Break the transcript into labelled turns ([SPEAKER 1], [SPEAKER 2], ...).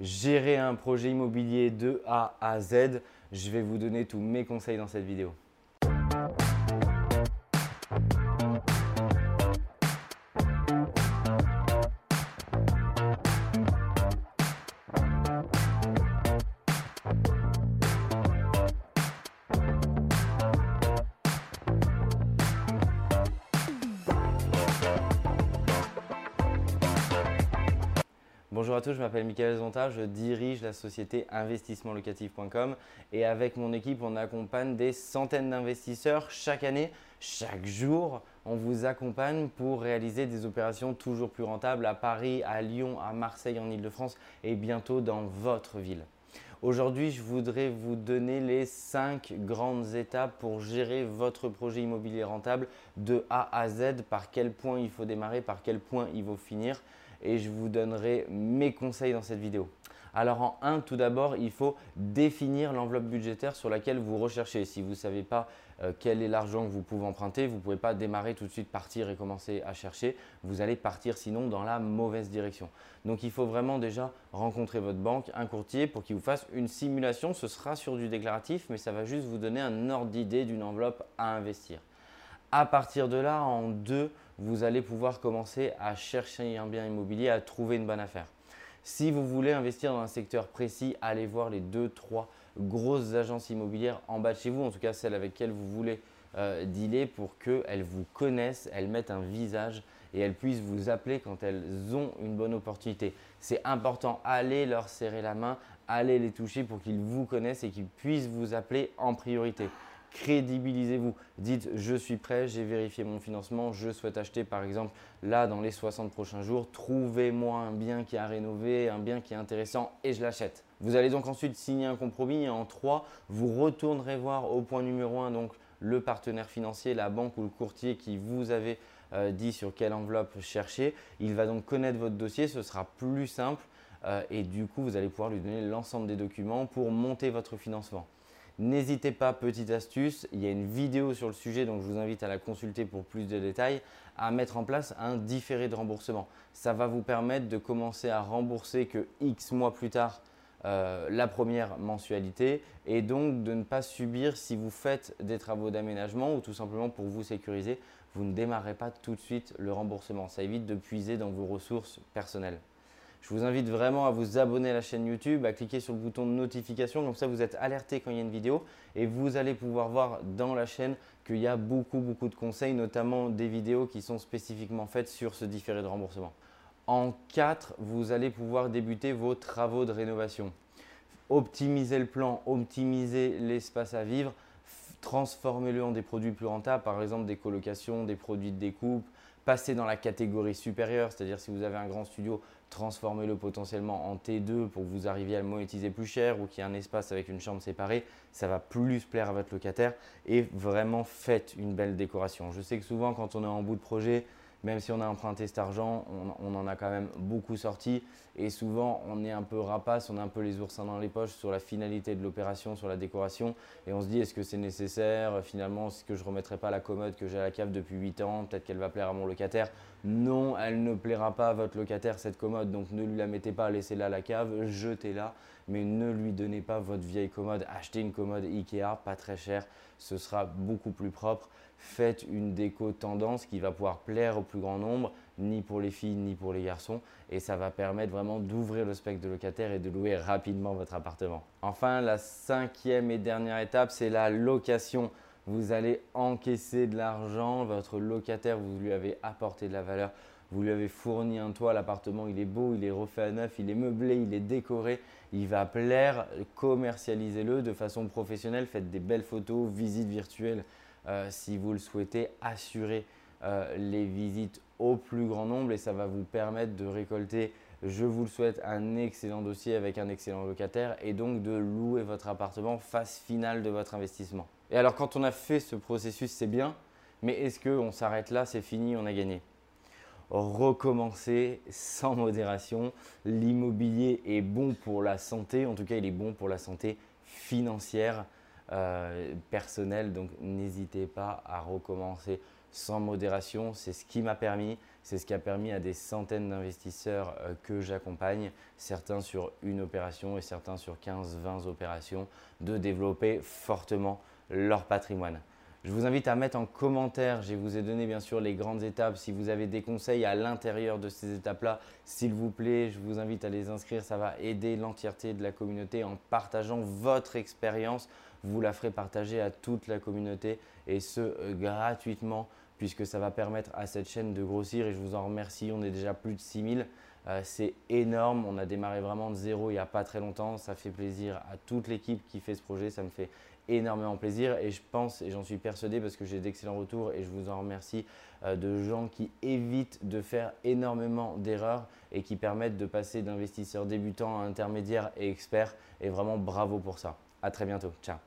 [SPEAKER 1] gérer un projet immobilier de A à Z. Je vais vous donner tous mes conseils dans cette vidéo. Bonjour à tous, je m'appelle Michael Zonta, je dirige la société investissementlocatif.com et avec mon équipe, on accompagne des centaines d'investisseurs chaque année, chaque jour. On vous accompagne pour réaliser des opérations toujours plus rentables à Paris, à Lyon, à Marseille, en Ile-de-France et bientôt dans votre ville. Aujourd'hui, je voudrais vous donner les 5 grandes étapes pour gérer votre projet immobilier rentable de A à Z, par quel point il faut démarrer, par quel point il faut finir et je vous donnerai mes conseils dans cette vidéo. Alors en 1, tout d'abord, il faut définir l'enveloppe budgétaire sur laquelle vous recherchez. Si vous ne savez pas euh, quel est l'argent que vous pouvez emprunter, vous ne pouvez pas démarrer tout de suite, partir et commencer à chercher. Vous allez partir sinon dans la mauvaise direction. Donc il faut vraiment déjà rencontrer votre banque, un courtier pour qu'il vous fasse une simulation. Ce sera sur du déclaratif, mais ça va juste vous donner un ordre d'idée d'une enveloppe à investir. À partir de là, en 2, vous allez pouvoir commencer à chercher un bien immobilier, à trouver une bonne affaire. Si vous voulez investir dans un secteur précis, allez voir les deux, trois grosses agences immobilières en bas de chez vous, en tout cas celles avec lesquelles vous voulez euh, dealer pour qu'elles vous connaissent, elles mettent un visage et elles puissent vous appeler quand elles ont une bonne opportunité. C'est important, allez leur serrer la main, allez les toucher pour qu'ils vous connaissent et qu'ils puissent vous appeler en priorité crédibilisez-vous. Dites je suis prêt, j'ai vérifié mon financement, je souhaite acheter par exemple là dans les 60 prochains jours, trouvez-moi un bien qui a rénové, un bien qui est intéressant et je l'achète. Vous allez donc ensuite signer un compromis et en 3, vous retournerez voir au point numéro 1 donc le partenaire financier, la banque ou le courtier qui vous avait euh, dit sur quelle enveloppe chercher. Il va donc connaître votre dossier, ce sera plus simple euh, et du coup vous allez pouvoir lui donner l'ensemble des documents pour monter votre financement. N'hésitez pas, petite astuce, il y a une vidéo sur le sujet, donc je vous invite à la consulter pour plus de détails, à mettre en place un différé de remboursement. Ça va vous permettre de commencer à rembourser que X mois plus tard euh, la première mensualité et donc de ne pas subir si vous faites des travaux d'aménagement ou tout simplement pour vous sécuriser, vous ne démarrez pas tout de suite le remboursement. Ça évite de puiser dans vos ressources personnelles. Je vous invite vraiment à vous abonner à la chaîne YouTube, à cliquer sur le bouton de notification, comme ça vous êtes alerté quand il y a une vidéo et vous allez pouvoir voir dans la chaîne qu'il y a beaucoup beaucoup de conseils, notamment des vidéos qui sont spécifiquement faites sur ce différé de remboursement. En 4, vous allez pouvoir débuter vos travaux de rénovation. Optimiser le plan, optimiser l'espace à vivre, transformez-le en des produits plus rentables, par exemple des colocations, des produits de découpe, passer dans la catégorie supérieure, c'est-à-dire si vous avez un grand studio, transformez-le potentiellement en T2 pour que vous arriviez à le monétiser plus cher ou qu'il y ait un espace avec une chambre séparée, ça va plus plaire à votre locataire et vraiment faites une belle décoration. Je sais que souvent quand on est en bout de projet, même si on a emprunté cet argent, on, en a quand même beaucoup sorti. Et souvent, on est un peu rapace, on a un peu les oursins dans les poches sur la finalité de l'opération, sur la décoration. Et on se dit, est-ce que c'est nécessaire? Finalement, est-ce que je ne remettrai pas la commode que j'ai à la cave depuis 8 ans? Peut-être qu'elle va plaire à mon locataire. Non, elle ne plaira pas à votre locataire, cette commode. Donc ne lui la mettez pas, laissez-la à la cave, jetez-la. Mais ne lui donnez pas votre vieille commode. Achetez une commode Ikea, pas très chère. Ce sera beaucoup plus propre faites une déco tendance qui va pouvoir plaire au plus grand nombre, ni pour les filles ni pour les garçons, et ça va permettre vraiment d'ouvrir le spectre de locataire et de louer rapidement votre appartement. Enfin, la cinquième et dernière étape, c'est la location. Vous allez encaisser de l'argent, votre locataire, vous lui avez apporté de la valeur, vous lui avez fourni un toit, l'appartement il est beau, il est refait à neuf, il est meublé, il est décoré, il va plaire, commercialisez-le de façon professionnelle, faites des belles photos, visites virtuelles si vous le souhaitez, assurer euh, les visites au plus grand nombre et ça va vous permettre de récolter, je vous le souhaite, un excellent dossier avec un excellent locataire et donc de louer votre appartement phase finale de votre investissement. Et alors quand on a fait ce processus, c'est bien, mais est-ce qu'on s'arrête là, c'est fini, on a gagné? Recommencer sans modération. L'immobilier est bon pour la santé, en tout cas il est bon pour la santé financière. Euh, personnel. Donc n'hésitez pas à recommencer sans modération. C'est ce qui m'a permis. C'est ce qui a permis à des centaines d'investisseurs euh, que j'accompagne, certains sur une opération et certains sur 15-20 opérations, de développer fortement leur patrimoine. Je vous invite à mettre en commentaire, je vous ai donné bien sûr les grandes étapes. Si vous avez des conseils à l'intérieur de ces étapes-là, s'il vous plaît, je vous invite à les inscrire. Ça va aider l'entièreté de la communauté en partageant votre expérience. Vous la ferez partager à toute la communauté et ce euh, gratuitement puisque ça va permettre à cette chaîne de grossir et je vous en remercie. On est déjà plus de 6000. Euh, c'est énorme. On a démarré vraiment de zéro il n'y a pas très longtemps. Ça fait plaisir à toute l'équipe qui fait ce projet. Ça me fait énormément plaisir et je pense et j'en suis persuadé parce que j'ai d'excellents retours et je vous en remercie euh, de gens qui évitent de faire énormément d'erreurs et qui permettent de passer d'investisseurs débutants à intermédiaire et expert et vraiment bravo pour ça. À très bientôt. Ciao.